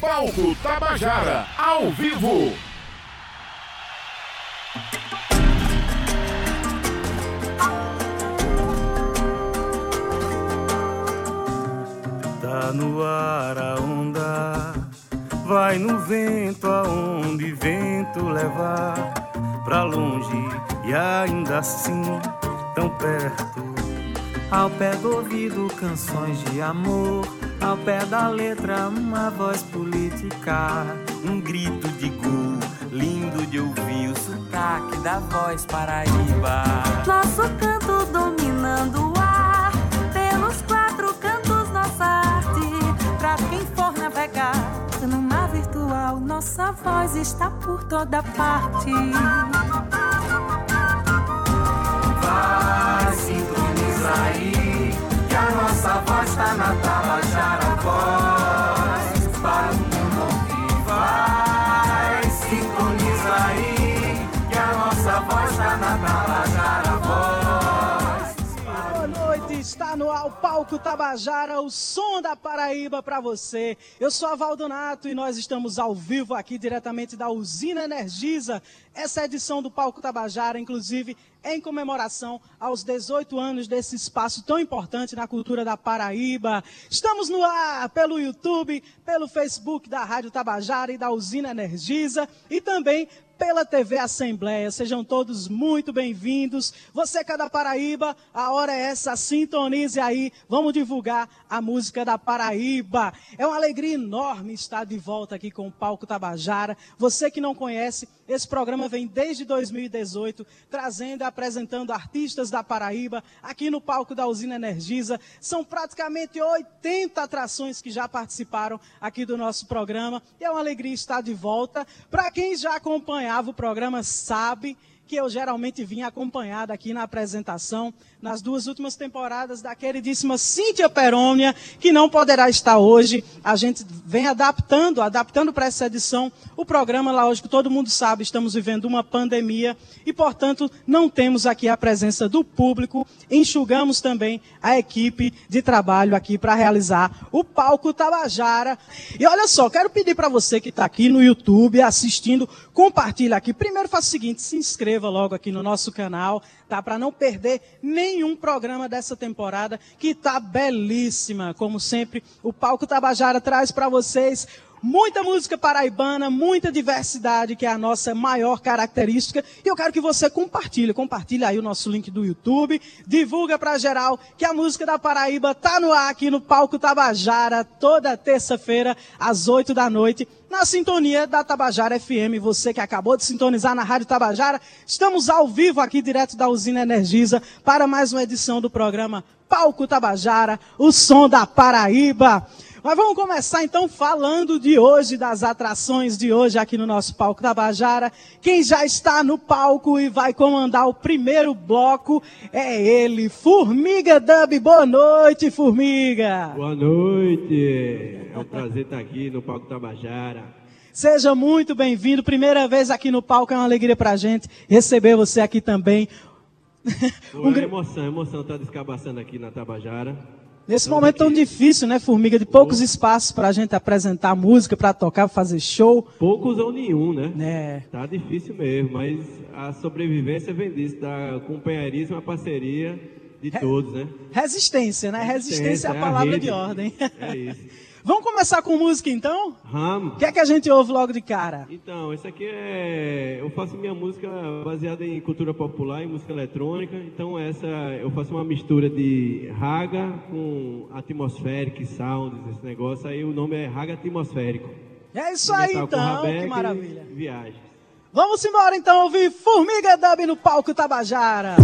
Palco Tabajara, ao vivo. Tá no ar a onda, vai no vento aonde vento levar, pra longe e ainda assim tão perto. Ao pé do ouvido, canções de amor. Ao pé da letra, uma voz política. Um grito de gol, lindo de ouvir o sotaque da voz paraíba. Nosso canto dominando o ar. Pelos quatro cantos, nossa arte. Pra quem for navegar no mar virtual, nossa voz está por toda parte. Vai sintonizar aí, a nossa voz tá na Tabajara Voz. Está no ar o Palco Tabajara, o som da Paraíba para você. Eu sou a Valdonato e nós estamos ao vivo aqui diretamente da usina Energisa. Essa edição do Palco Tabajara, inclusive, em comemoração aos 18 anos desse espaço tão importante na cultura da Paraíba. Estamos no ar pelo YouTube, pelo Facebook da Rádio Tabajara e da usina Energisa e também pela TV Assembleia. Sejam todos muito bem-vindos. Você que é da Paraíba, a hora é essa, sintonize aí. Vamos divulgar a música da Paraíba. É uma alegria enorme estar de volta aqui com o Palco Tabajara. Você que não conhece, esse programa vem desde 2018, trazendo e apresentando artistas da Paraíba aqui no palco da Usina Energisa. São praticamente 80 atrações que já participaram aqui do nosso programa. E é uma alegria estar de volta. Para quem já acompanhava o programa, sabe que eu geralmente vinha acompanhada aqui na apresentação, nas duas últimas temporadas, da queridíssima Cíntia Perônia, que não poderá estar hoje. A gente vem adaptando, adaptando para essa edição o programa, lógico, todo mundo sabe, estamos vivendo uma pandemia e, portanto, não temos aqui a presença do público. Enxugamos também a equipe de trabalho aqui para realizar o Palco Tabajara. E olha só, quero pedir para você que está aqui no YouTube assistindo, compartilha aqui. Primeiro faça o seguinte, se inscreva inscreva logo aqui no nosso canal, tá? Para não perder nenhum programa dessa temporada, que tá belíssima. Como sempre, o Palco Tabajara traz para vocês muita música paraibana, muita diversidade, que é a nossa maior característica. E eu quero que você compartilhe, compartilhe aí o nosso link do YouTube, divulga para geral que a música da Paraíba tá no ar aqui no Palco Tabajara, toda terça-feira, às 8 da noite, na sintonia da Tabajara FM. Você que acabou de sintonizar na Rádio Tabajara, estamos ao vivo aqui direto da usina Energisa para mais uma edição do programa Palco Tabajara, o som da Paraíba. Mas vamos começar então falando de hoje, das atrações de hoje aqui no nosso palco Tabajara. Quem já está no palco e vai comandar o primeiro bloco é ele, Formiga Dub. Boa noite, Formiga. Boa noite. É um prazer estar aqui no palco Tabajara. Seja muito bem-vindo. Primeira vez aqui no palco, é uma alegria pra gente receber você aqui também. um... É emoção, emoção estar descabaçando aqui na Tabajara. Nesse momento tão difícil, né, Formiga? De poucos espaços para a gente apresentar música, para tocar, fazer show. Poucos ou nenhum, né? É. Tá difícil mesmo, mas a sobrevivência vem disso, da companheirismo, a parceria de Re todos, né? Resistência, né? Resistência, Resistência é a palavra a de ordem. É isso. Vamos começar com música então? Vamos. O que é que a gente ouve logo de cara? Então, isso aqui é. Eu faço minha música baseada em cultura popular e música eletrônica. Então, essa eu faço uma mistura de raga com atmospheric sounds, esse negócio. Aí o nome é raga atmosférico. É isso aí então, que maravilha. Viagem. Vamos embora então ouvir Formiga Dub no palco Tabajara.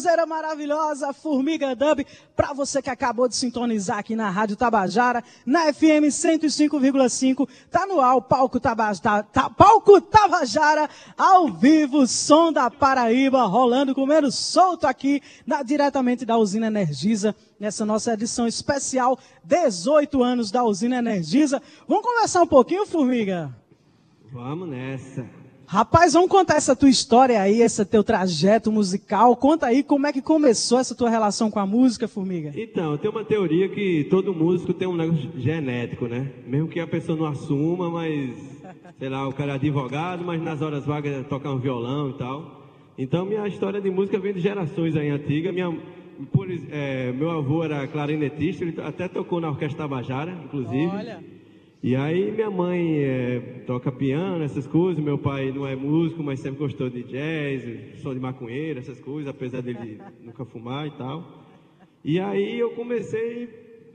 Sonzeira, maravilhosa, Formiga Dub, para você que acabou de sintonizar aqui na Rádio Tabajara, na FM 105,5, tá no ar o Palco, Tabajara, tá, Palco Tabajara, ao vivo, som da Paraíba, rolando, comendo solto aqui, na, diretamente da usina Energisa, nessa nossa edição especial, 18 anos da usina Energisa. Vamos conversar um pouquinho, Formiga? Vamos nessa. Rapaz, vamos contar essa tua história aí, esse teu trajeto musical. Conta aí como é que começou essa tua relação com a música, Formiga. Então, tem uma teoria que todo músico tem um negócio genético, né? Mesmo que a pessoa não assuma, mas, sei lá, o cara é advogado, mas nas horas vagas toca um violão e tal. Então, minha história de música vem de gerações aí antigas. Minha, por, é, meu avô era clarinetista, ele até tocou na Orquestra Tabajara, inclusive. Olha. E aí minha mãe é, toca piano, essas coisas, meu pai não é músico, mas sempre gostou de jazz, som de maconheiro, essas coisas, apesar dele nunca fumar e tal. E aí eu comecei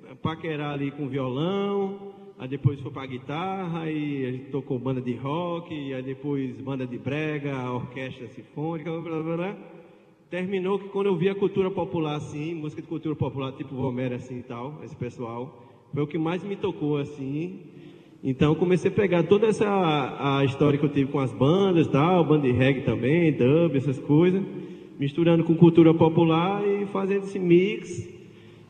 a paquerar ali com violão, aí depois foi para guitarra, aí a gente tocou banda de rock, aí depois banda de brega, orquestra sinfônica, blá blá blá. Terminou que quando eu vi a cultura popular assim, música de cultura popular tipo Romero assim e tal, esse pessoal, foi o que mais me tocou assim. Então comecei a pegar toda essa a história que eu tive com as bandas, tal, banda de reggae também, dub, essas coisas, misturando com cultura popular e fazendo esse mix.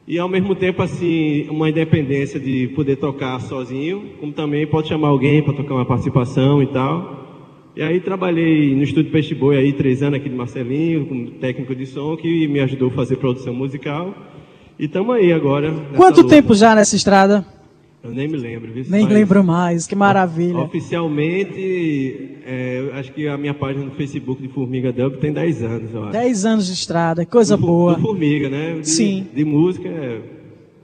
E ao mesmo tempo assim, uma independência de poder tocar sozinho, como também pode chamar alguém para tocar uma participação e tal. E aí trabalhei no estúdio Peixe Boi aí três anos aqui de Marcelinho, como técnico de som, que me ajudou a fazer produção musical. E estamos aí agora. Quanto luta. tempo já nessa estrada? Eu nem me lembro. Viu? Nem lembro mais, que maravilha. Oficialmente, é, acho que a minha página no Facebook de Formiga Dub tem 10 anos, eu acho. 10 anos de estrada, coisa do, boa. Do Formiga, né? De, Sim. De música, é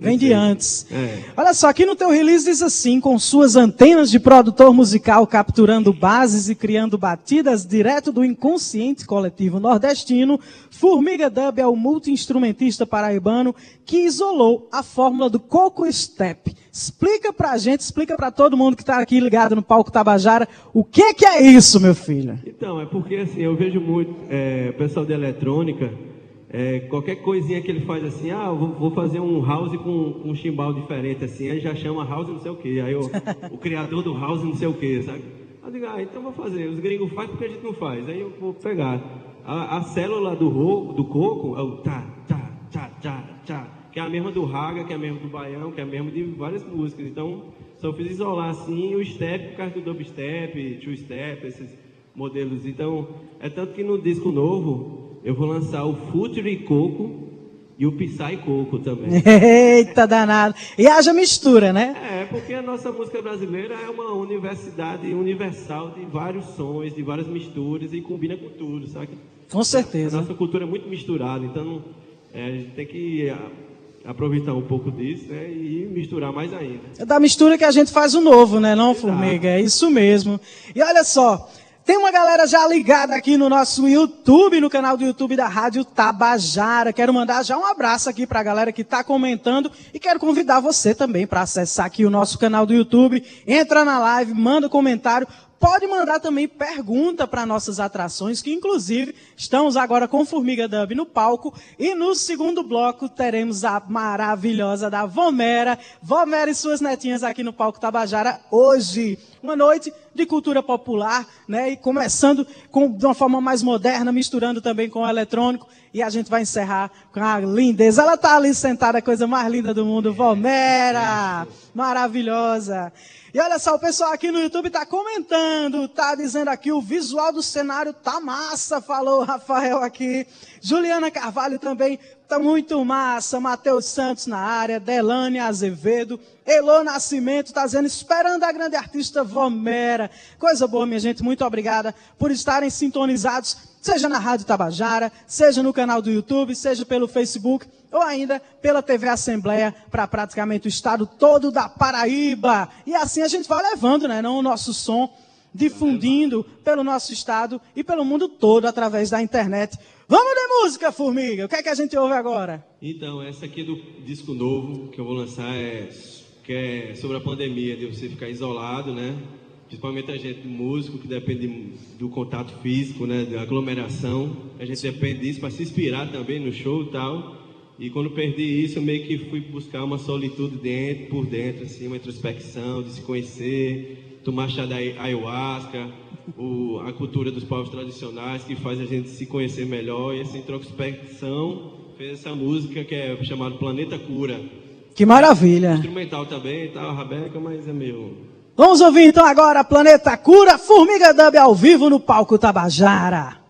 Vem de antes. É. Olha só, aqui no teu release diz assim, com suas antenas de produtor musical capturando bases e criando batidas direto do inconsciente coletivo nordestino, Formiga Dub é o multi-instrumentista paraibano que isolou a fórmula do Coco Step. Explica pra gente, explica pra todo mundo que tá aqui ligado no palco Tabajara, o que que é isso, meu filho? Então, é porque assim, eu vejo muito é, pessoal de eletrônica é, qualquer coisinha que ele faz assim, ah, vou, vou fazer um house com, com um chimbal diferente, assim, aí já chama house não sei o que, aí o, o criador do house não sei o que, sabe? Eu digo, ah, então vou fazer, os gringos fazem porque a gente não faz, aí eu vou pegar. A, a célula do, ro, do coco é o tá, tá, é a mesma do raga, que é a mesma do baião, que é a mesma de várias músicas, então só fiz isolar assim o step por causa do dubstep, two step, esses modelos, então é tanto que no disco novo eu vou lançar o Future Coco e o Psy Coco também. Eita danado. E haja mistura, né? É, porque a nossa música brasileira é uma universidade universal de vários sons, de várias misturas e combina com tudo, sabe? Com certeza. A nossa cultura é muito misturada, então é, a gente tem que aproveitar um pouco disso né, e misturar mais ainda. É da mistura que a gente faz o novo, né, não, Exato. Formiga? É isso mesmo. E olha só, tem uma galera já ligada aqui no nosso YouTube, no canal do YouTube da Rádio Tabajara. Quero mandar já um abraço aqui para a galera que está comentando e quero convidar você também para acessar aqui o nosso canal do YouTube. Entra na live, manda comentário, Pode mandar também pergunta para nossas atrações, que inclusive estamos agora com Formiga Dub no palco. E no segundo bloco teremos a maravilhosa da Vomera. Vomera e suas netinhas aqui no palco Tabajara hoje. Uma noite de cultura popular, né? E começando com, de uma forma mais moderna, misturando também com o eletrônico. E a gente vai encerrar com a lindeza. Ela está ali sentada, a coisa mais linda do mundo, Vomera! Maravilhosa! E olha só, o pessoal aqui no YouTube está comentando, está dizendo aqui, o visual do cenário tá massa, falou o Rafael aqui. Juliana Carvalho também tá muito massa. Matheus Santos na área, Delane Azevedo, Elô Nascimento está dizendo, esperando a grande artista Vomera. Coisa boa, minha gente, muito obrigada por estarem sintonizados, seja na Rádio Tabajara, seja no canal do YouTube, seja pelo Facebook ou ainda pela TV Assembleia para praticamente o estado todo da Paraíba. E assim a gente vai levando, né, não o nosso som, difundindo pelo nosso estado e pelo mundo todo através da internet. Vamos de música, Formiga. O que é que a gente ouve agora? Então, essa aqui é do disco novo que eu vou lançar é que é sobre a pandemia, de você ficar isolado, né? principalmente a gente músico que depende do contato físico, né, da aglomeração, a gente depende disso para se inspirar também no show e tal. E quando perdi isso, eu meio que fui buscar uma solitude dentro, por dentro, assim, uma introspecção, de se conhecer, tomar chá da ayahuasca, o, a cultura dos povos tradicionais que faz a gente se conhecer melhor. E essa introspecção fez essa música que é chamada Planeta Cura. Que maravilha! Instrumental também, tá, Rabeca, mas é meio Vamos ouvir então agora Planeta Cura, Formiga Dub ao vivo no palco Tabajara.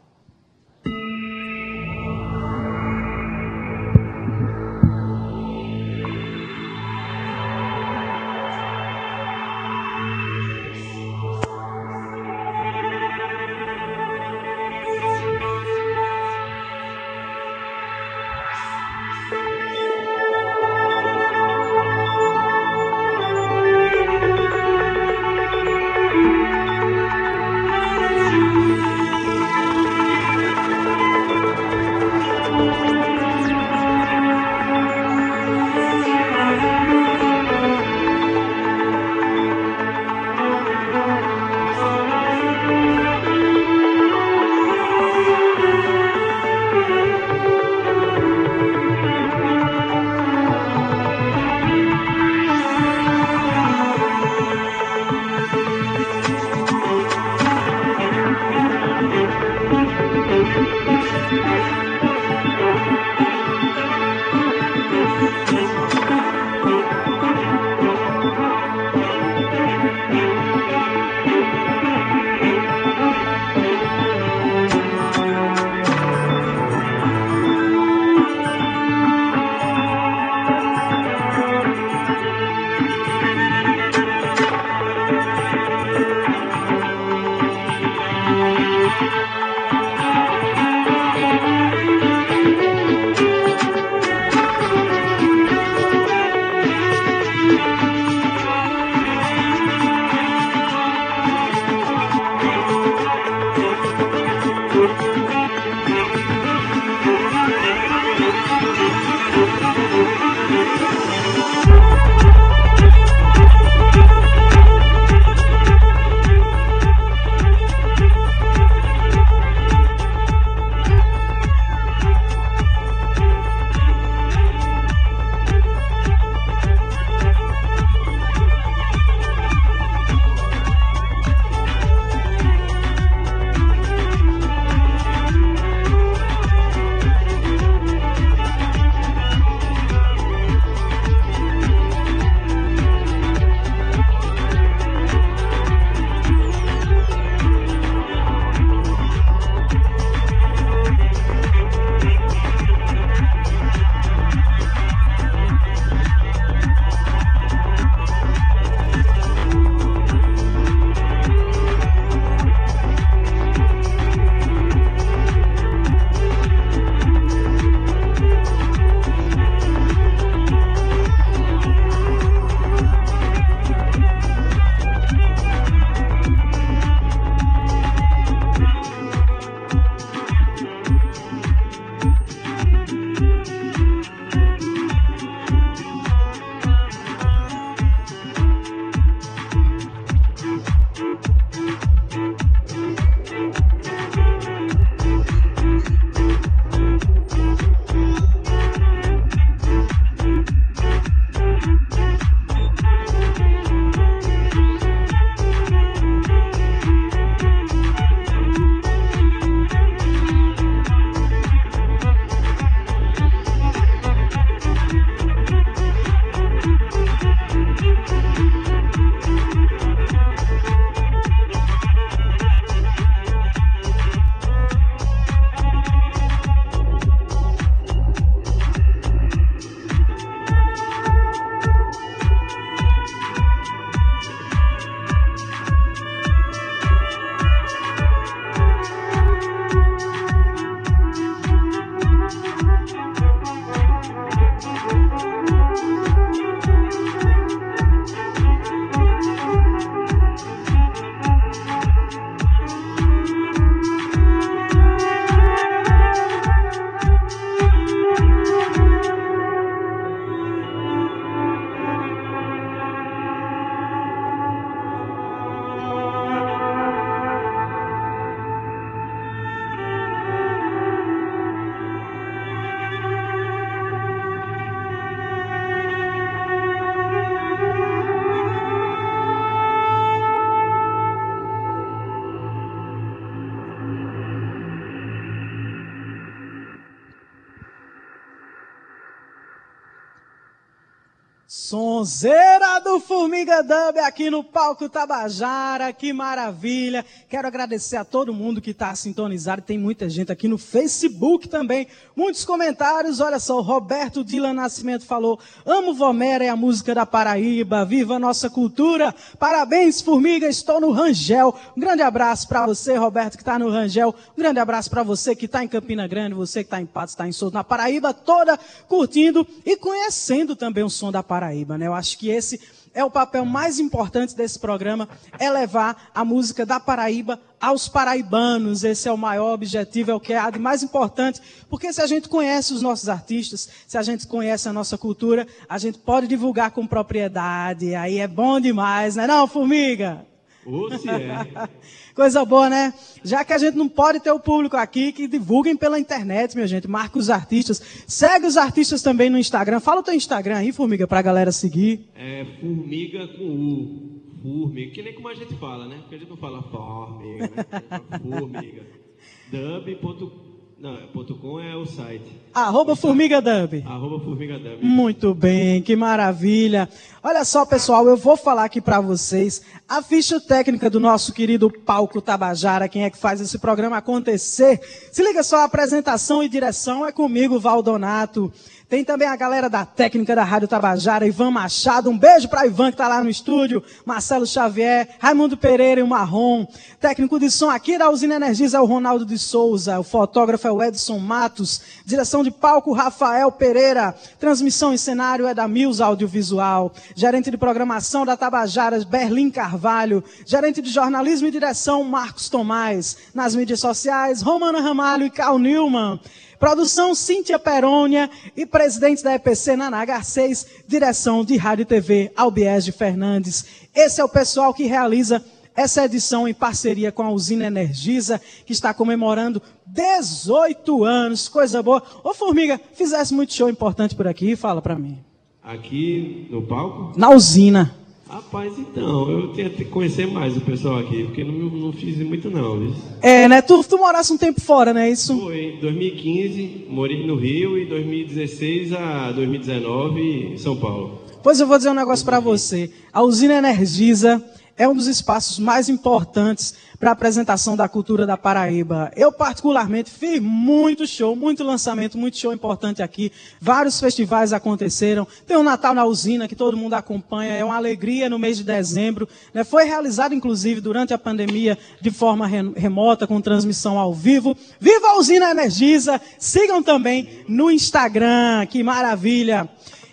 Sonzeira do Formiga aqui no palco Tabajara, que maravilha. Quero agradecer a todo mundo que está sintonizado. Tem muita gente aqui no Facebook também. Muitos comentários. Olha só, o Roberto Dylan Nascimento falou: Amo Vomera, é a música da Paraíba. Viva a nossa cultura. Parabéns, Formiga. Estou no Rangel. Um grande abraço para você, Roberto, que está no Rangel. Um grande abraço para você que está em Campina Grande, você que está em Patos, está em Souza, na Paraíba toda, curtindo e conhecendo também o som da. Paraíba. Né? Eu acho que esse é o papel mais importante desse programa, é levar a música da Paraíba aos paraibanos. Esse é o maior objetivo, é o que é de mais importante, porque se a gente conhece os nossos artistas, se a gente conhece a nossa cultura, a gente pode divulgar com propriedade. Aí é bom demais, né, não, formiga? Ou se é. Coisa boa, né? Já que a gente não pode ter o público aqui, que divulguem pela internet, minha gente. Marca os artistas. Segue os artistas também no Instagram. Fala o teu Instagram aí, Formiga, pra galera seguir. É Formiga com U. Formiga. Que nem como a gente fala, né? Porque a gente não fala formiga, né? Formiga. Dub.com não, ponto .com é o site. Arroba Formiga Dub. Arroba Formiga Dub. Muito bem, que maravilha. Olha só, pessoal, eu vou falar aqui para vocês a ficha técnica do nosso querido Palco Tabajara, quem é que faz esse programa acontecer. Se liga só, a apresentação e direção é comigo, Valdonato. Tem também a galera da técnica da Rádio Tabajara, Ivan Machado. Um beijo para Ivan que está lá no estúdio. Marcelo Xavier, Raimundo Pereira e o Marrom. Técnico de som aqui da Usina Energisa é o Ronaldo de Souza. O fotógrafo é o Edson Matos. Direção de palco, Rafael Pereira. Transmissão em cenário é da Mills Audiovisual. Gerente de programação da Tabajara, Berlim Carvalho. Gerente de jornalismo e direção, Marcos Tomás. Nas mídias sociais, Romana Ramalho e Carl Newman. Produção Cíntia Perônia e presidente da EPC Naná Garcês, direção de Rádio e TV Albiege Fernandes. Esse é o pessoal que realiza essa edição em parceria com a usina Energisa, que está comemorando 18 anos, coisa boa. Ô Formiga, fizesse muito show importante por aqui, fala para mim. Aqui no palco? Na usina. Rapaz, então, eu tinha que conhecer mais o pessoal aqui, porque não, não fiz muito não? É, né? Tu, tu morasse um tempo fora, né? Isso? Foi, 2015, morei no Rio e 2016 a 2019 em São Paulo. Pois eu vou dizer um negócio para você. A usina Energisa é um dos espaços mais importantes para a apresentação da cultura da Paraíba. Eu, particularmente, fiz muito show, muito lançamento, muito show importante aqui. Vários festivais aconteceram. Tem o Natal na Usina, que todo mundo acompanha. É uma alegria no mês de dezembro. Né? Foi realizado, inclusive, durante a pandemia, de forma remota, com transmissão ao vivo. Viva a Usina Energisa! Sigam também no Instagram. Que maravilha!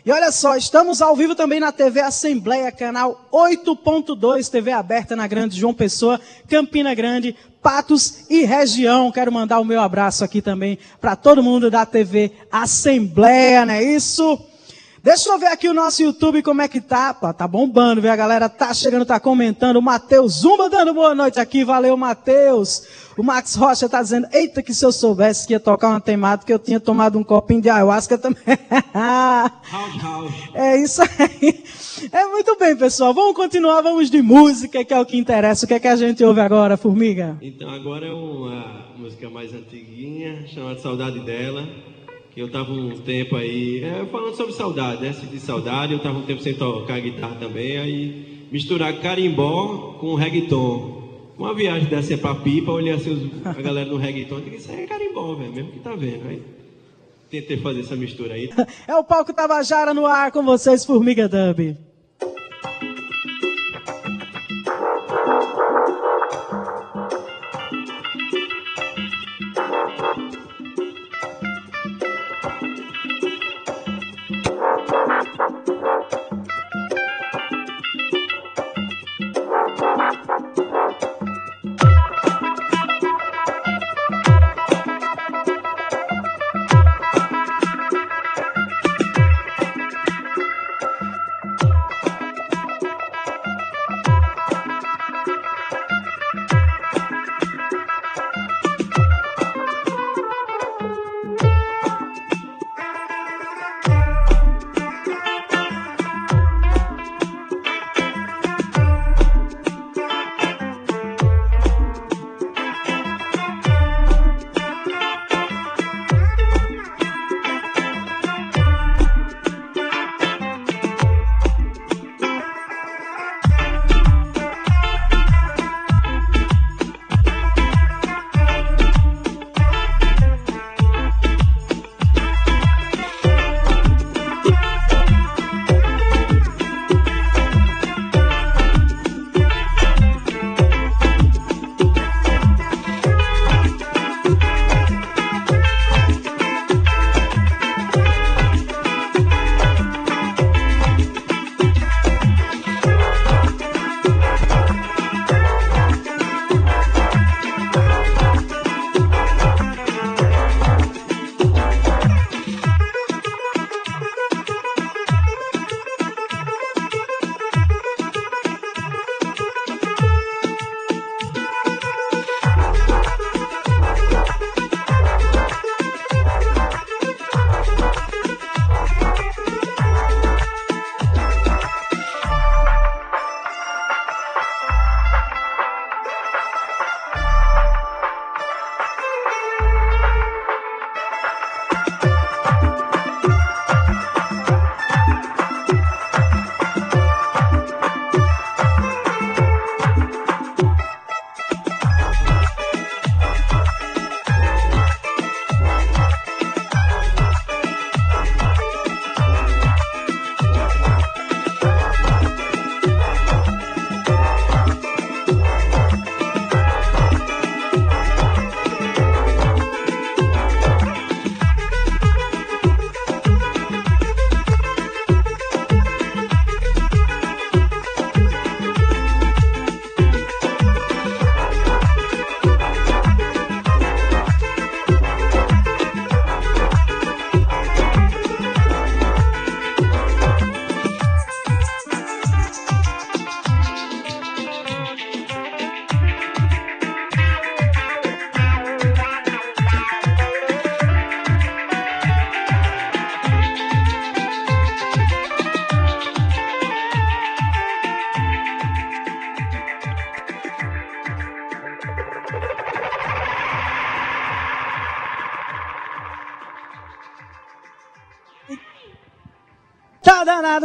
E olha só, estamos ao vivo também na TV Assembleia, canal 8.2, TV aberta na Grande João Pessoa, Campina Grande, Patos e região. Quero mandar o meu abraço aqui também para todo mundo da TV Assembleia, não é isso? Deixa eu ver aqui o nosso YouTube como é que tá. Pô, tá bombando, viu? A galera tá chegando, tá comentando. O Matheus Zumba dando boa noite aqui. Valeu, Matheus. O Max Rocha tá dizendo, eita, que se eu soubesse que ia tocar uma temática, eu tinha tomado um copinho de ayahuasca também. é isso aí. É muito bem, pessoal. Vamos continuar, vamos de música, que é o que interessa. O que é que a gente ouve agora, Formiga? Então, agora é uma música mais antiguinha, chamada Saudade Dela eu estava um tempo aí, é, falando sobre saudade, né? de saudade, eu estava um tempo sem tocar guitarra também, aí misturar carimbó com reggaeton. Uma viagem dessa para Pipa, olhei assim a galera no reggaeton, disse, isso aí é carimbó, velho, mesmo que tá vendo. Aí tentei fazer essa mistura aí. É o palco Tabajara no ar com vocês, Formiga Dub.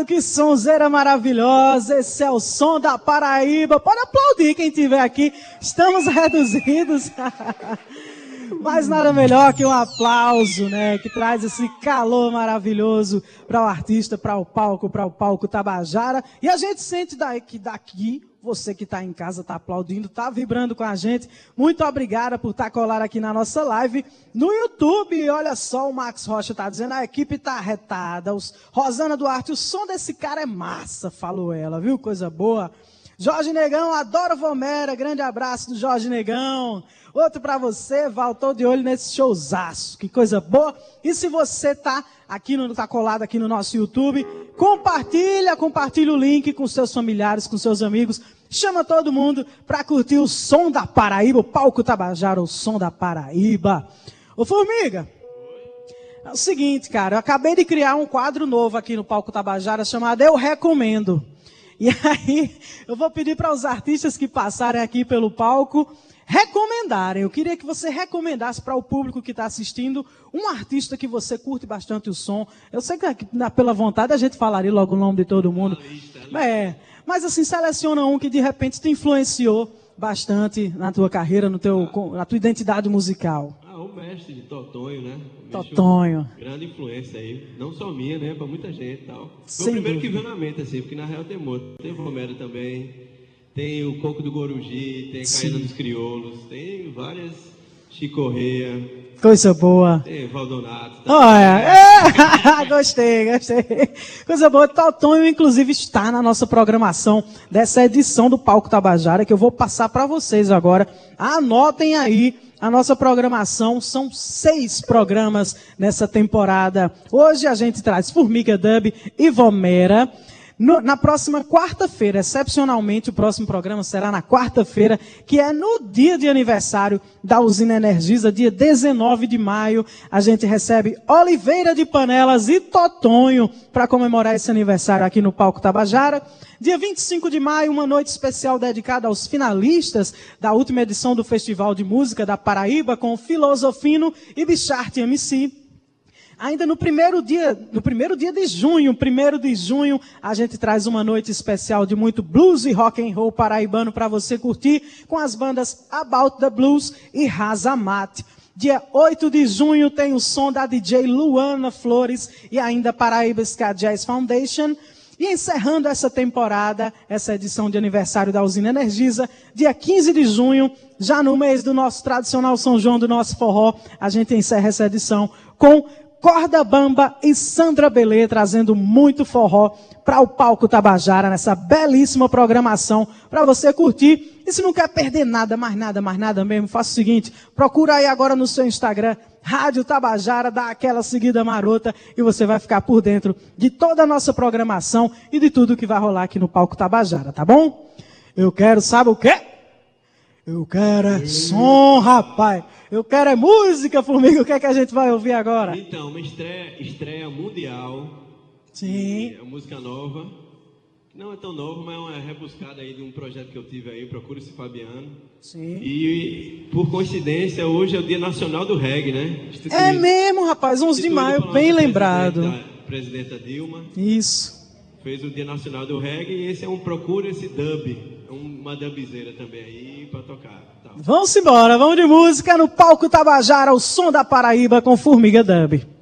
Danado, que sonzeira maravilhosa. Esse é o som da Paraíba. Pode aplaudir quem estiver aqui. Estamos reduzidos. Mas nada melhor que um aplauso, né? Que traz esse calor maravilhoso para o artista, para o palco, para o palco Tabajara. E a gente sente daqui, daqui você que está em casa está aplaudindo, está vibrando com a gente. Muito obrigada por estar tá colado aqui na nossa live. No YouTube, olha só, o Max Rocha está dizendo, a equipe está arretada. Os, Rosana Duarte, o som desse cara é massa, falou ela, viu? Coisa boa. Jorge Negão, adoro Vomera, grande abraço do Jorge Negão. Outro para você, Val, tô de olho nesse showzaço, que coisa boa. E se você tá aqui no tá colado aqui no nosso YouTube, compartilha, compartilha o link com seus familiares, com seus amigos. Chama todo mundo para curtir o som da Paraíba, o palco Tabajara, o som da Paraíba. Ô Formiga, é o seguinte, cara, eu acabei de criar um quadro novo aqui no palco Tabajara chamado Eu Recomendo. E aí, eu vou pedir para os artistas que passarem aqui pelo palco recomendarem. Eu queria que você recomendasse para o público que está assistindo um artista que você curte bastante o som. Eu sei que pela vontade a gente falaria logo o nome de todo mundo. É, mas assim, seleciona um que de repente te influenciou bastante na tua carreira, no teu, na tua identidade musical. Ah, o mestre de Totonho, né? Totonho. Grande influência aí. Não só minha, né? Para muita gente e tal. Foi o primeiro dúvida. que veio na mente, assim, porque na real tem muito. Tem o Romero também. Tem o Coco do Goruji, tem Caída dos Crioulos, tem várias Chicorreia. Coisa boa. Tem Valdonato. Olha, é, gostei, gostei. Coisa boa. Totonho, inclusive, está na nossa programação dessa edição do Palco Tabajara, que eu vou passar para vocês agora. Anotem aí a nossa programação são seis programas nessa temporada. Hoje a gente traz Formiga Dub e Vomera. No, na próxima quarta-feira, excepcionalmente, o próximo programa será na quarta-feira, que é no dia de aniversário da usina Energisa, dia 19 de maio. A gente recebe Oliveira de Panelas e Totonho para comemorar esse aniversário aqui no Palco Tabajara. Dia 25 de maio, uma noite especial dedicada aos finalistas da última edição do Festival de Música da Paraíba com Filosofino e Bicharte MC. Ainda no primeiro dia, no primeiro dia de junho, primeiro de junho, a gente traz uma noite especial de muito blues e rock and roll paraibano para você curtir com as bandas About the Blues e Razamat. Dia 8 de junho tem o som da DJ Luana Flores e ainda Paraíba Ska Jazz Foundation. E encerrando essa temporada, essa edição de aniversário da Usina Energisa, dia 15 de junho, já no mês do nosso tradicional São João do nosso forró, a gente encerra essa edição com Corda Bamba e Sandra Belê trazendo muito forró para o palco Tabajara nessa belíssima programação para você curtir. E se não quer perder nada, mais nada, mais nada mesmo, faça o seguinte, procura aí agora no seu Instagram, Rádio Tabajara, dá aquela seguida marota e você vai ficar por dentro de toda a nossa programação e de tudo que vai rolar aqui no palco Tabajara, tá bom? Eu quero, sabe o quê? Eu quero é som, rapaz. Eu quero é música, Formiga. O que é que a gente vai ouvir agora? Então, uma estreia, estreia mundial. Sim. É uma música nova. Não é tão nova, mas é uma rebuscada aí de um projeto que eu tive aí, Procura-se Fabiano. Sim. E, por coincidência, hoje é o Dia Nacional do Reggae, né? Instituído, é mesmo, rapaz. 11 de maio, bem lembrado. Presidenta, presidenta Dilma. Isso. Fez o Dia Nacional do Reggae e esse é um Procura-se Dub uma dubzeira também aí para tocar. Vamos embora, vamos de música no palco Tabajara, o som da Paraíba com Formiga Dub.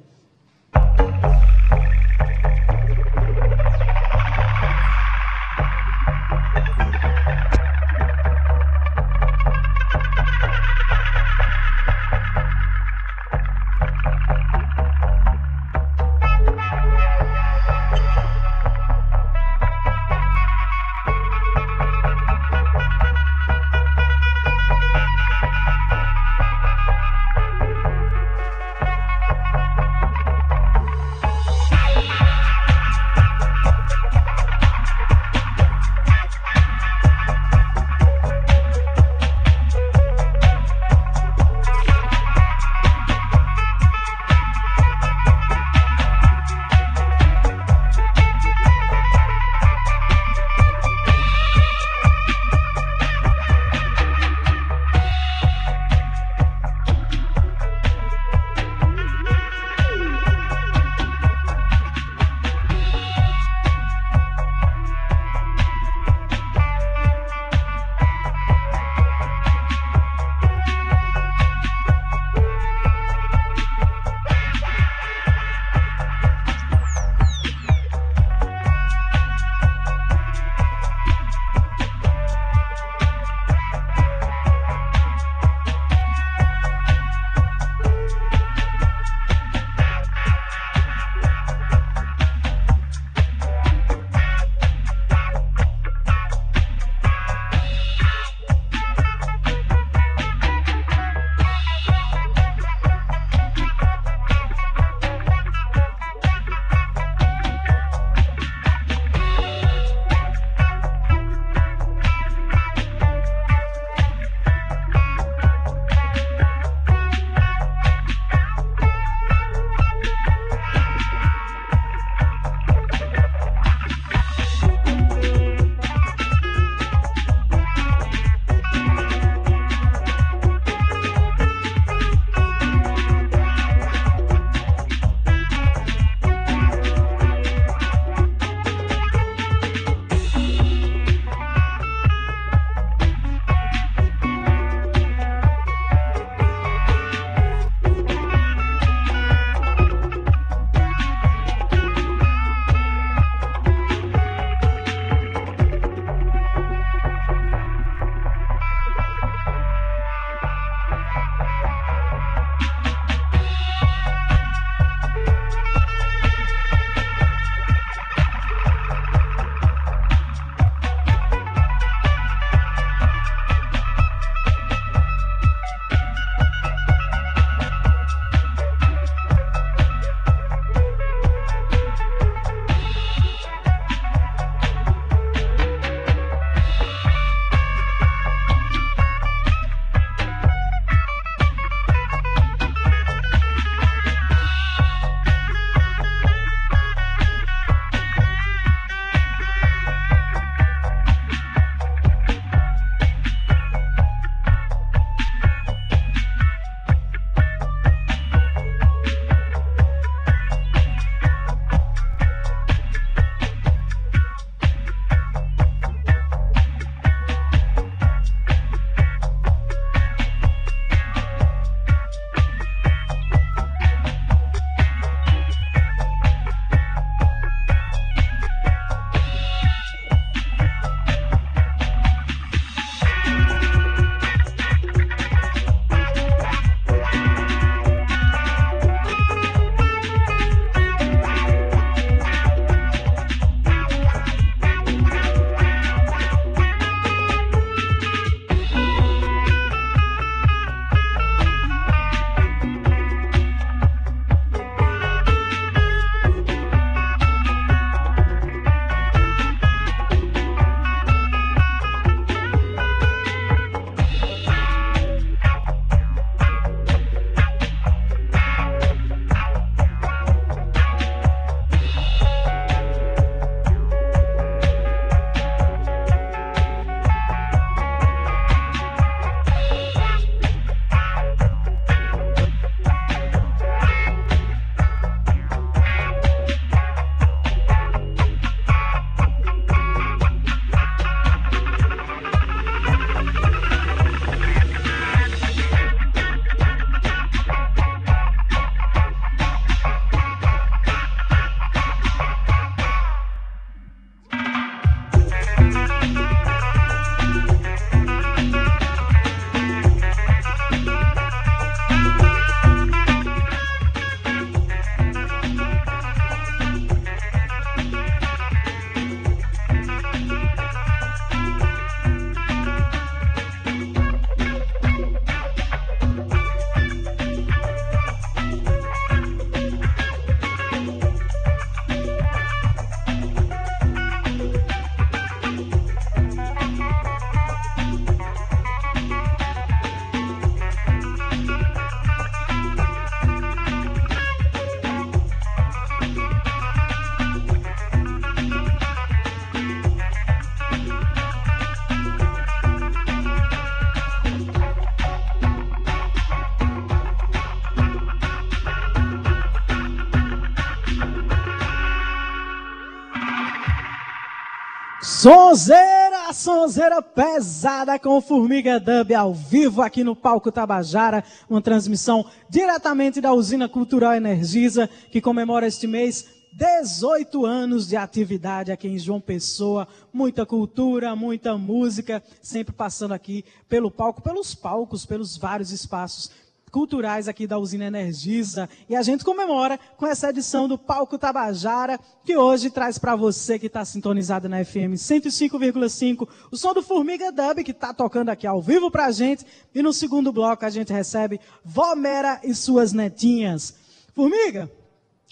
Sonzeira, sonzeira pesada com Formiga Dub ao vivo aqui no Palco Tabajara, uma transmissão diretamente da Usina Cultural Energisa, que comemora este mês 18 anos de atividade aqui em João Pessoa, muita cultura, muita música, sempre passando aqui pelo palco, pelos palcos, pelos vários espaços culturais aqui da usina Energisa. E a gente comemora com essa edição do Palco Tabajara, que hoje traz para você que está sintonizado na FM 105,5 o som do Formiga Dub, que está tocando aqui ao vivo para a gente. E no segundo bloco a gente recebe Vomera e suas netinhas. Formiga,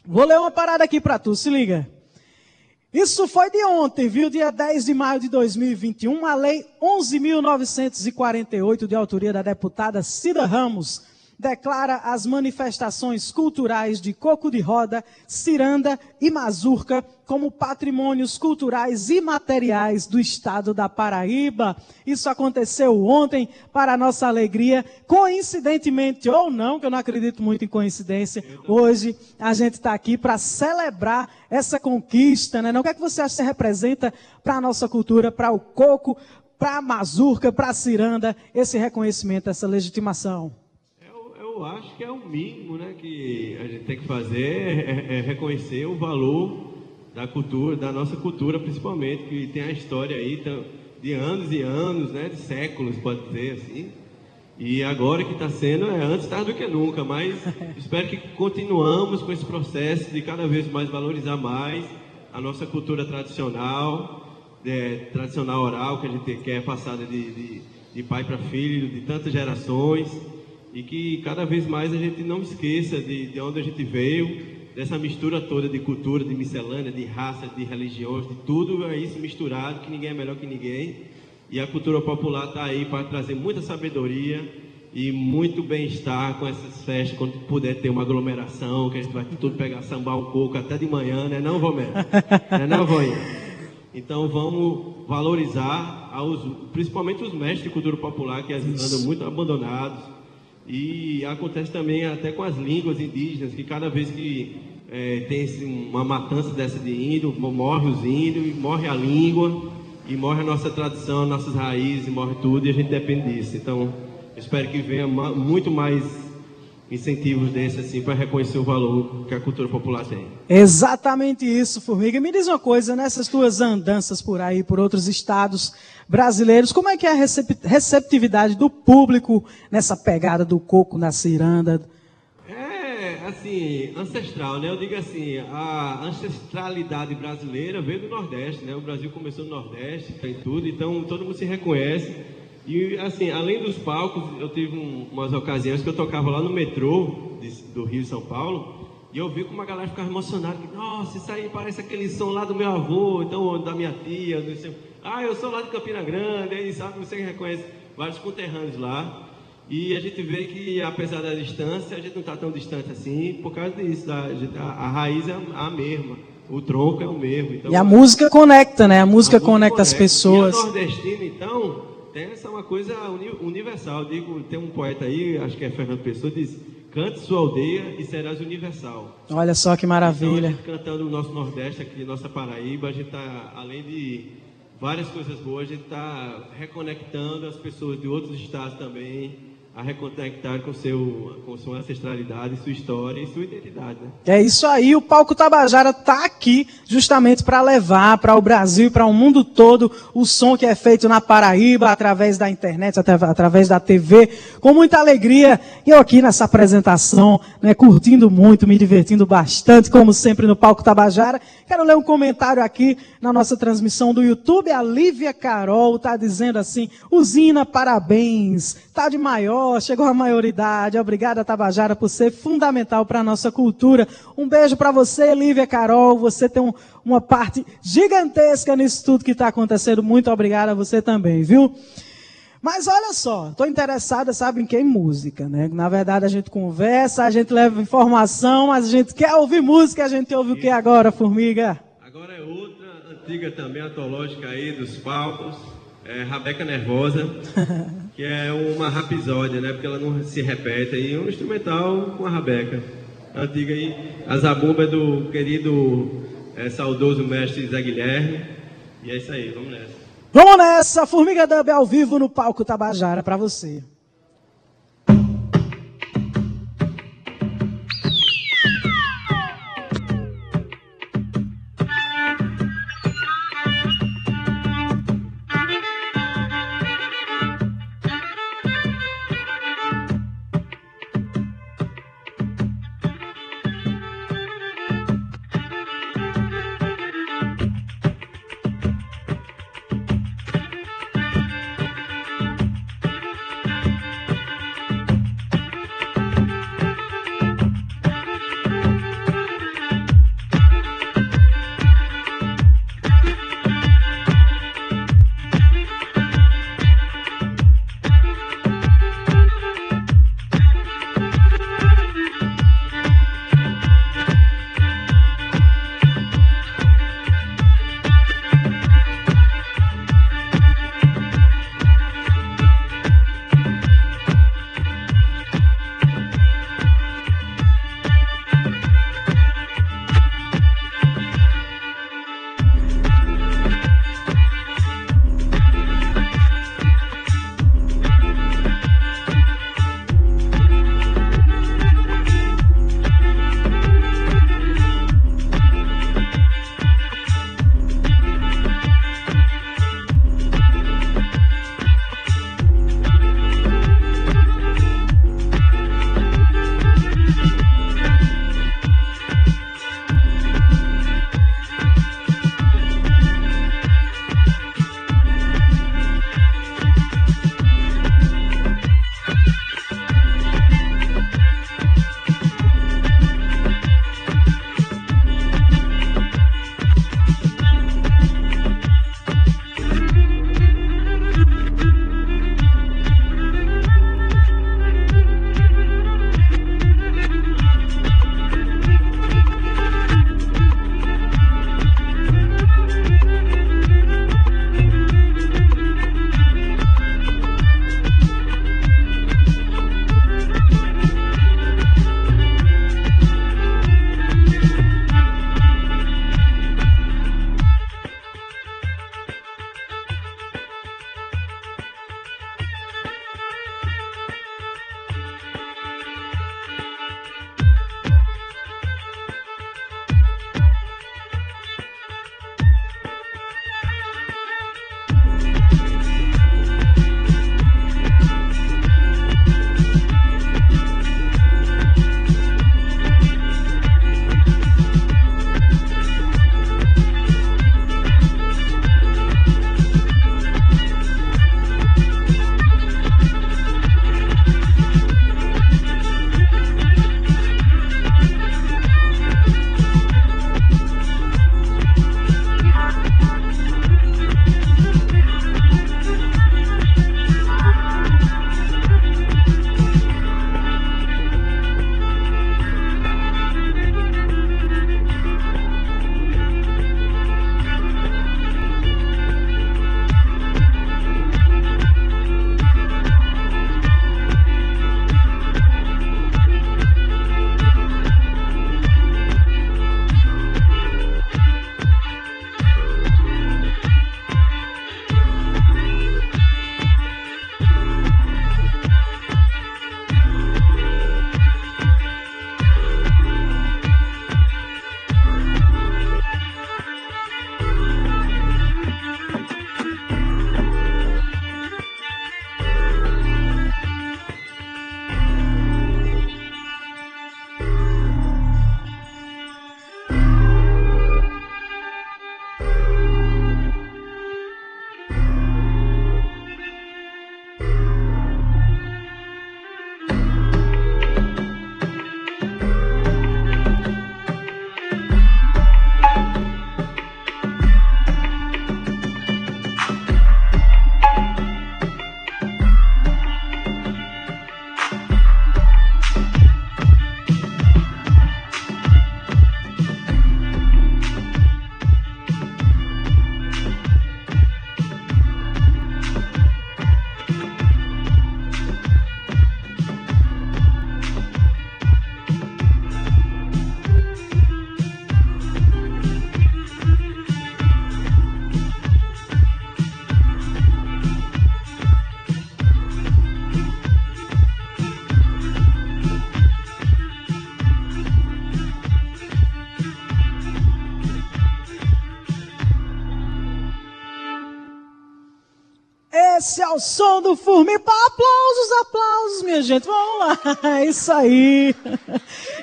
vou ler uma parada aqui para tu, se liga. Isso foi de ontem, viu? Dia 10 de maio de 2021, a Lei 11.948, de autoria da deputada Cida Ramos, declara as manifestações culturais de Coco de Roda, Ciranda e Mazurca como patrimônios culturais imateriais do estado da Paraíba. Isso aconteceu ontem, para nossa alegria, coincidentemente ou não, que eu não acredito muito em coincidência, hoje a gente está aqui para celebrar essa conquista, né? Não, o que é que você acha que representa para a nossa cultura, para o coco, para a mazurca, para a ciranda, esse reconhecimento, essa legitimação? Eu acho que é o mínimo né, que a gente tem que fazer, é, é, é reconhecer o valor da cultura, da nossa cultura principalmente, que tem a história aí de anos e anos, né, de séculos, pode dizer assim. E agora que está sendo, é antes tarde do que nunca, mas espero que continuamos com esse processo de cada vez mais valorizar mais a nossa cultura tradicional, é, tradicional oral, que a gente quer passada de, de, de pai para filho, de tantas gerações e que cada vez mais a gente não esqueça de, de onde a gente veio, dessa mistura toda de cultura, de miscelânea, de raça, de religiões, de tudo se misturado, que ninguém é melhor que ninguém. E a cultura popular está aí para trazer muita sabedoria e muito bem-estar com essas festas, quando puder ter uma aglomeração, que a gente vai tudo pegar sambar um pouco até de manhã, né não, Vomero? Né não, Voinha? Então vamos valorizar, aos, principalmente os mestres de cultura popular, que andam muito abandonados, e acontece também até com as línguas indígenas, que cada vez que é, tem uma matança dessa de índio, morre os índios, morre a língua, e morre a nossa tradição, nossas raízes, morre tudo, e a gente depende disso. Então, espero que venha muito mais incentivos desses assim para reconhecer o valor que a cultura popular tem. Exatamente isso, Formiga. Me diz uma coisa, nessas tuas andanças por aí, por outros estados brasileiros, como é que é a receptividade do público nessa pegada do coco na ciranda? É, assim, ancestral, né? Eu digo assim, a ancestralidade brasileira veio do Nordeste, né? O Brasil começou no Nordeste, tem tudo, então todo mundo se reconhece. E assim, além dos palcos, eu tive um, umas ocasiões que eu tocava lá no metrô de, do Rio de São Paulo, e eu vi como a galera ficava emocionada, que, nossa, isso aí parece aquele som lá do meu avô, então da minha tia, não sei. Ah, eu sou lá de Campina Grande, aí sabe, você reconhece vários conterrâneos lá. E a gente vê que, apesar da distância, a gente não está tão distante assim por causa disso. A, a, a raiz é a mesma, o tronco é o mesmo. Então, e a música conecta, né? A música, a conecta, conecta as pessoas. E a nordestina, então, essa uma coisa universal. Eu digo, tem um poeta aí, acho que é Fernando Pessoa, diz: cante sua aldeia e serás universal. Olha só que maravilha. Então, cantando o nosso Nordeste aqui, nossa Paraíba, a gente está, além de várias coisas boas, a gente está reconectando as pessoas de outros estados também a reconectar com, seu, com sua ancestralidade, sua história e sua identidade. Né? É isso aí, o Palco Tabajara está aqui justamente para levar para o Brasil e para o mundo todo o som que é feito na Paraíba, através da internet, através da TV, com muita alegria. E eu aqui nessa apresentação, né, curtindo muito, me divertindo bastante, como sempre no Palco Tabajara. Quero ler um comentário aqui na nossa transmissão do YouTube. A Lívia Carol está dizendo assim, usina, parabéns, está de maior chegou à maioridade. Obrigada, Tabajara, por ser fundamental para a nossa cultura. Um beijo para você, Lívia Carol. Você tem um, uma parte gigantesca nisso tudo que está acontecendo. Muito obrigada a você também, viu? Mas olha só, estou interessada, sabe em que? Em música, né? Na verdade, a gente conversa, a gente leva informação, mas a gente quer ouvir música, a gente ouve o que agora, Formiga? Agora é outra antiga também, antológica aí dos palcos é Rabeca Nervosa, que é uma rapisódia, né? Porque ela não se repete. E um instrumental com a Rabeca. Antiga aí. A zabumba é do querido é, saudoso mestre Zé Guilherme. E é isso aí, vamos nessa. Vamos nessa, Formiga Dub ao vivo no palco Tabajara para você. Esse é o som do Formiga. Aplausos, aplausos, minha gente. Vamos lá. Isso aí.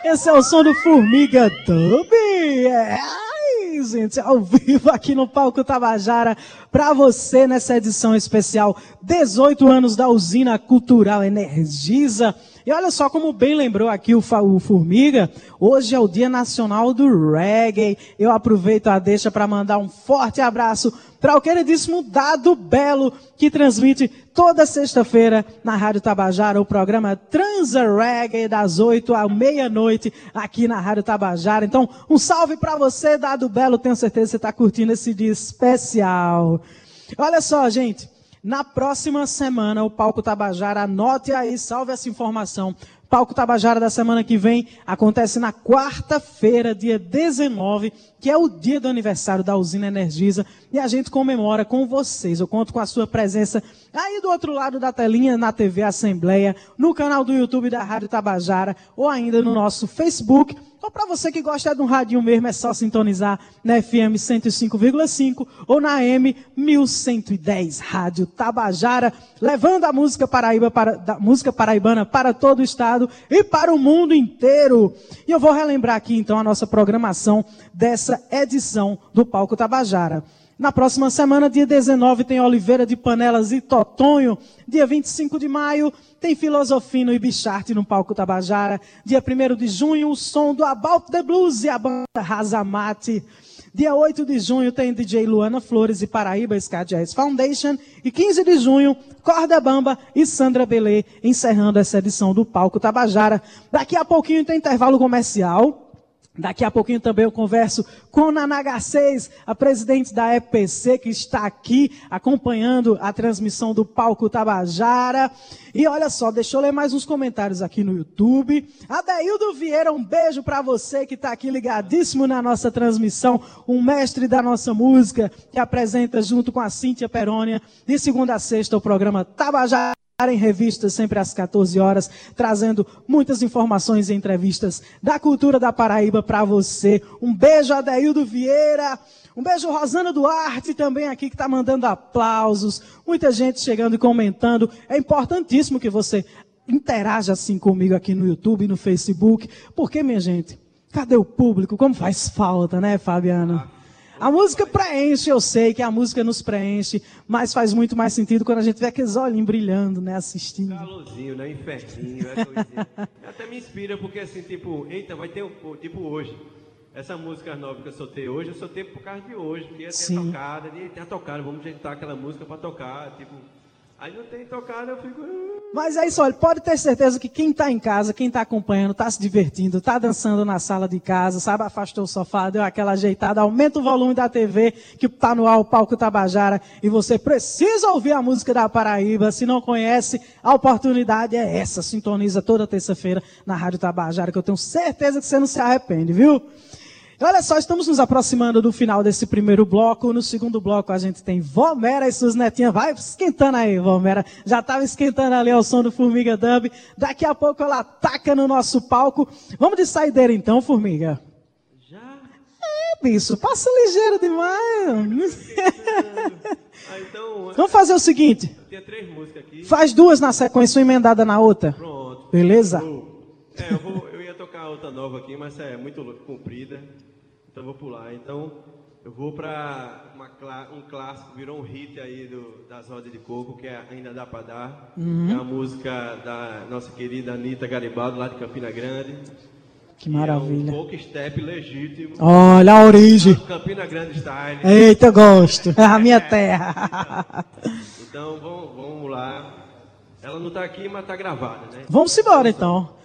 Esse é o som do Formiga Dub. É gente, ao vivo aqui no Palco Tabajara, para você nessa edição especial, 18 anos da usina cultural Energisa. E olha só como bem lembrou aqui o, o Formiga, hoje é o Dia Nacional do Reggae. Eu aproveito a deixa para mandar um forte abraço para o queridíssimo Dado Belo, que transmite toda sexta-feira na Rádio Tabajara o programa Transa Reggae, das 8 à meia-noite, aqui na Rádio Tabajara. Então, um salve para você, Dado Belo. Tenho certeza que você está curtindo esse dia especial. Olha só, gente. Na próxima semana, o Palco Tabajara, anote aí, salve essa informação. Palco Tabajara da semana que vem acontece na quarta-feira, dia 19, que é o dia do aniversário da usina Energisa, e a gente comemora com vocês. Eu conto com a sua presença aí do outro lado da telinha, na TV Assembleia, no canal do YouTube da Rádio Tabajara, ou ainda no nosso Facebook ou para você que gosta de um radinho mesmo, é só sintonizar na FM 105,5 ou na AM 1110 Rádio Tabajara, levando a música paraíba para, música paraibana para todo o estado e para o mundo inteiro. E eu vou relembrar aqui então a nossa programação dessa edição do Palco Tabajara. Na próxima semana, dia 19, tem Oliveira de Panelas e Totonho. Dia 25 de maio, tem Filosofino e Bicharte no palco Tabajara. Dia 1 de junho, o som do About the Blues e a banda Razamate. Dia 8 de junho tem DJ Luana Flores e Paraíba Ska Jazz Foundation. E 15 de junho, Corda Bamba e Sandra Belê, encerrando essa edição do Palco Tabajara. Daqui a pouquinho tem intervalo comercial. Daqui a pouquinho também eu converso com Nanaga 6, a presidente da EPC, que está aqui acompanhando a transmissão do Palco Tabajara. E olha só, deixa eu ler mais uns comentários aqui no YouTube. Adeildo Vieira, um beijo para você que está aqui ligadíssimo na nossa transmissão. Um mestre da nossa música, que apresenta junto com a Cíntia Perônia, de segunda a sexta, o programa Tabajara em revista sempre às 14 horas, trazendo muitas informações e entrevistas da cultura da Paraíba para você. Um beijo, Adeildo Vieira. Um beijo, Rosana Duarte, também aqui que está mandando aplausos. Muita gente chegando e comentando. É importantíssimo que você interaja assim comigo aqui no YouTube e no Facebook. Porque, minha gente, cadê o público? Como faz falta, né, Fabiano? A música preenche, eu sei que a música nos preenche, mas faz muito mais sentido quando a gente vê aqueles olhinhos brilhando, né, assistindo. Calorzinho, né, inferninho, é Até me inspira, porque assim, tipo, eita, vai ter, tipo, hoje. Essa música nova que eu soltei hoje, eu soltei por causa de hoje, que ia ter Sim. tocada, ia ter tocada, vamos juntar aquela música para tocar, tipo... Aí não tem tocada, eu fico... Ah. Mas é isso, olha, pode ter certeza que quem está em casa, quem está acompanhando, está se divertindo, está dançando na sala de casa, sabe, afastou o sofá, deu aquela ajeitada, aumenta o volume da TV, que está no ar, o palco Tabajara, e você precisa ouvir a música da Paraíba. Se não conhece, a oportunidade é essa. Sintoniza toda terça-feira na Rádio Tabajara, que eu tenho certeza que você não se arrepende, viu? Olha só, estamos nos aproximando do final desse primeiro bloco. No segundo bloco a gente tem Vomera e suas netinhas. Vai esquentando aí, Vomera. Já estava esquentando ali ao som do Formiga Dub. Daqui a pouco ela ataca no nosso palco. Vamos de saideira então, Formiga. Já? É, bicho, passa ligeiro demais. Ah, então, Vamos fazer o seguinte. Três músicas aqui. Faz duas na sequência, uma emendada na outra. Pronto. Beleza? É, eu vou tocar outra nova aqui, mas é muito comprida, então vou pular. Então eu vou para um clássico, virou um hit aí do, das rodas de coco, que é Ainda Dá Pra Dar. Uhum. É a música da nossa querida Anitta Garibaldo, lá de Campina Grande. Que maravilha. É um folk step legítimo. Olha a origem. Campina Grande Style. Eita, gosto. É a minha terra. então, vamos, vamos lá. Ela não está aqui, mas está gravada, né? Vamos embora então.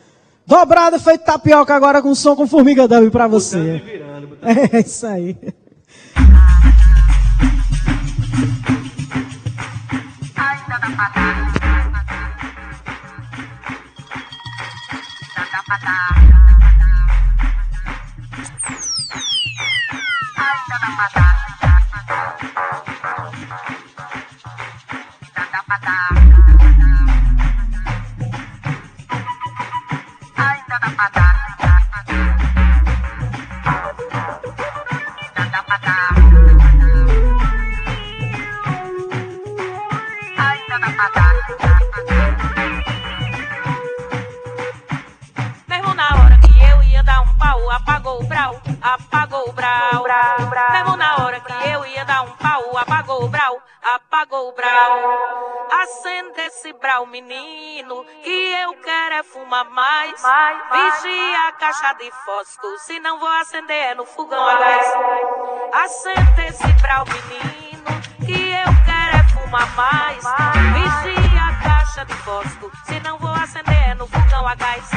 Dobrado feito tapioca agora com som com formiga dub pra você. Botando virando, botando. É isso aí. Ai, apagou o brau. Acende esse brau, menino, que eu quero é fumar mais. Vigia a caixa de fósforo, se não vou acender é no fogão a gás. Acende esse brau, menino, que eu quero é fumar mais. Vigia a caixa de fósforo, se não vou acender é no fogão a gás.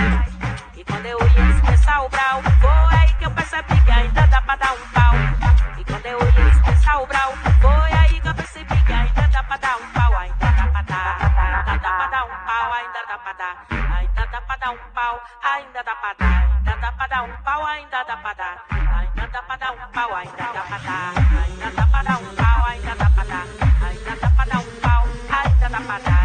E quando eu ia expressar o brau, foi aí que eu percebi que ainda dá pra dar um pau. E quando eu ia expressar o brau, Ainda dá pra dar um pau, ainda dá pra dar.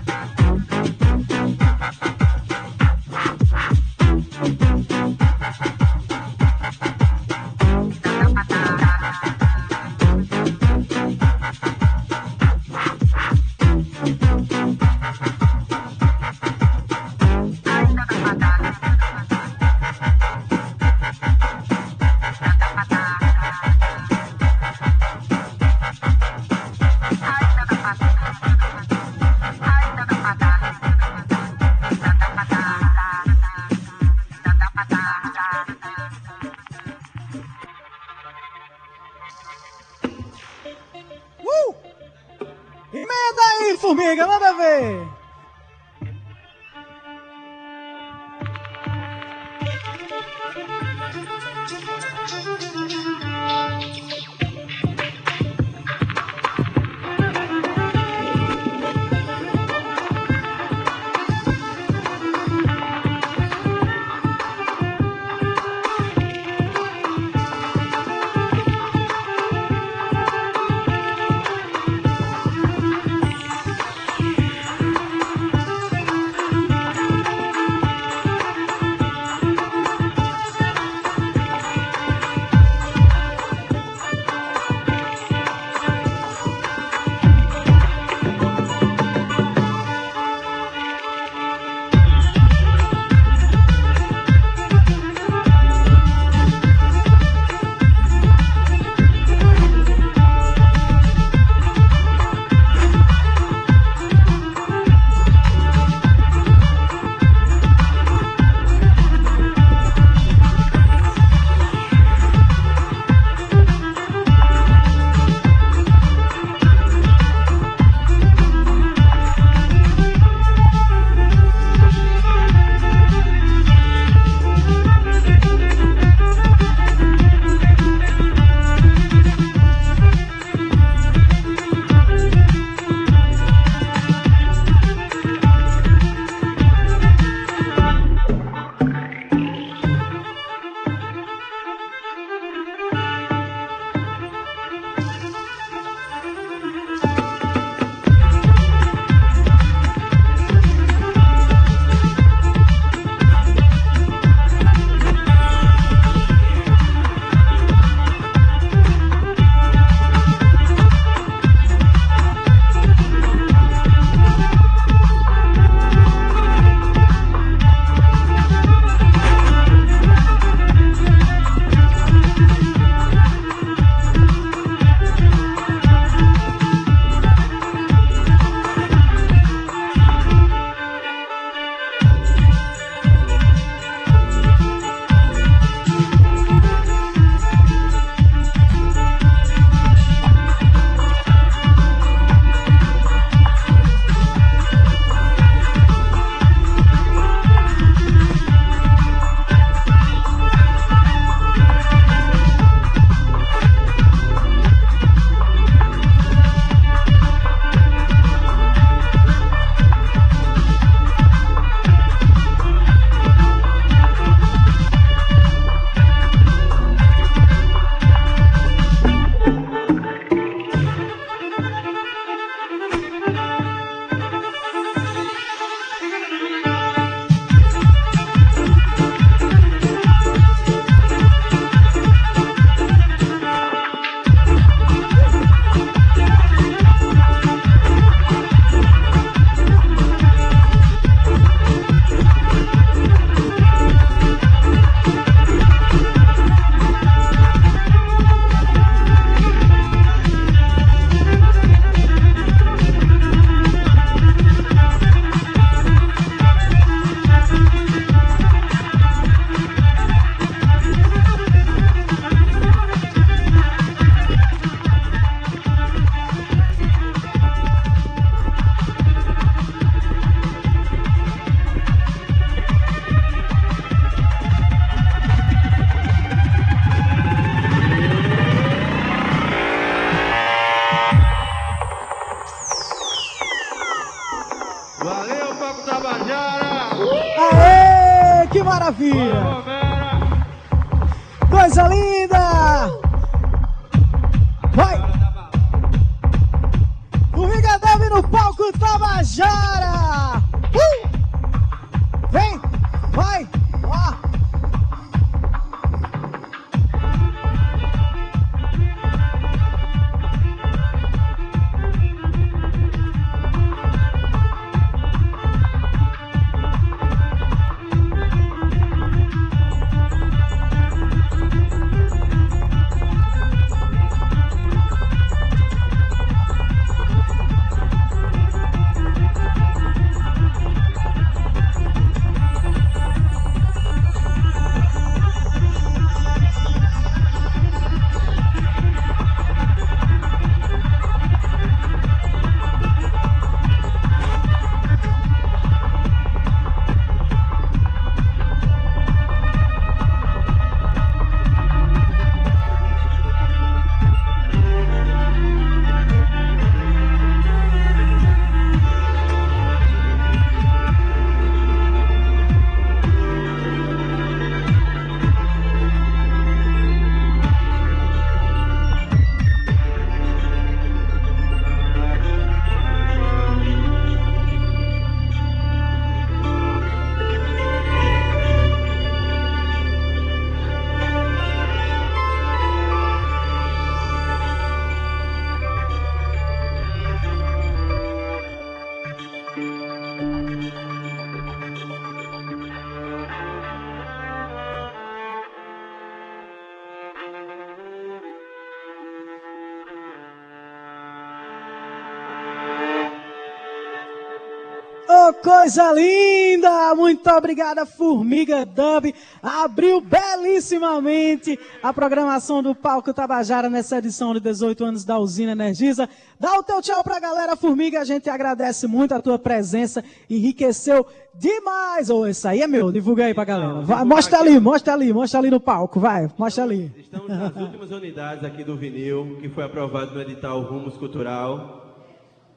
coisa linda! Muito obrigada, Formiga Dub. Abriu belíssimamente a programação do Palco Tabajara nessa edição de 18 anos da Usina Energisa. Dá o teu tchau pra galera, Formiga. A gente agradece muito a tua presença. Enriqueceu demais. Ô, oh, isso aí é meu. Divulga aí pra galera. Vai, mostra ali, mostra ali, mostra ali no palco. Vai, mostra ali. Estamos nas últimas unidades aqui do vinil, que foi aprovado no edital Rumos Cultural,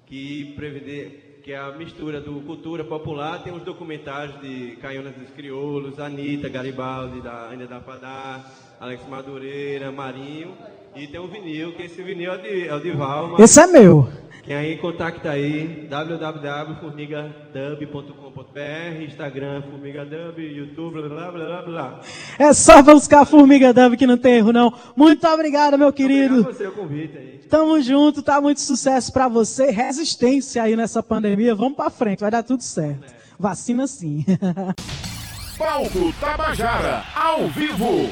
que prevê que é a mistura do cultura popular, tem os documentários de Caionas dos Crioulos, Anitta, Garibaldi, da Ainda da Padá, Alex Madureira, Marinho, e tem o vinil, que esse vinil é, de, é o de Valma. Esse é meu. Quem aí contacta aí, www.formigadub.com.br, Instagram Formigadub, YouTube, blá blá blá blá. É só buscar Formiga Dub que não tem erro não. Muito obrigado, meu querido. Obrigado você o convite aí. Tamo junto, tá muito sucesso para você, resistência aí nessa pandemia. Vamos para frente, vai dar tudo certo. É. Vacina sim. Palco Tabajara, ao vivo.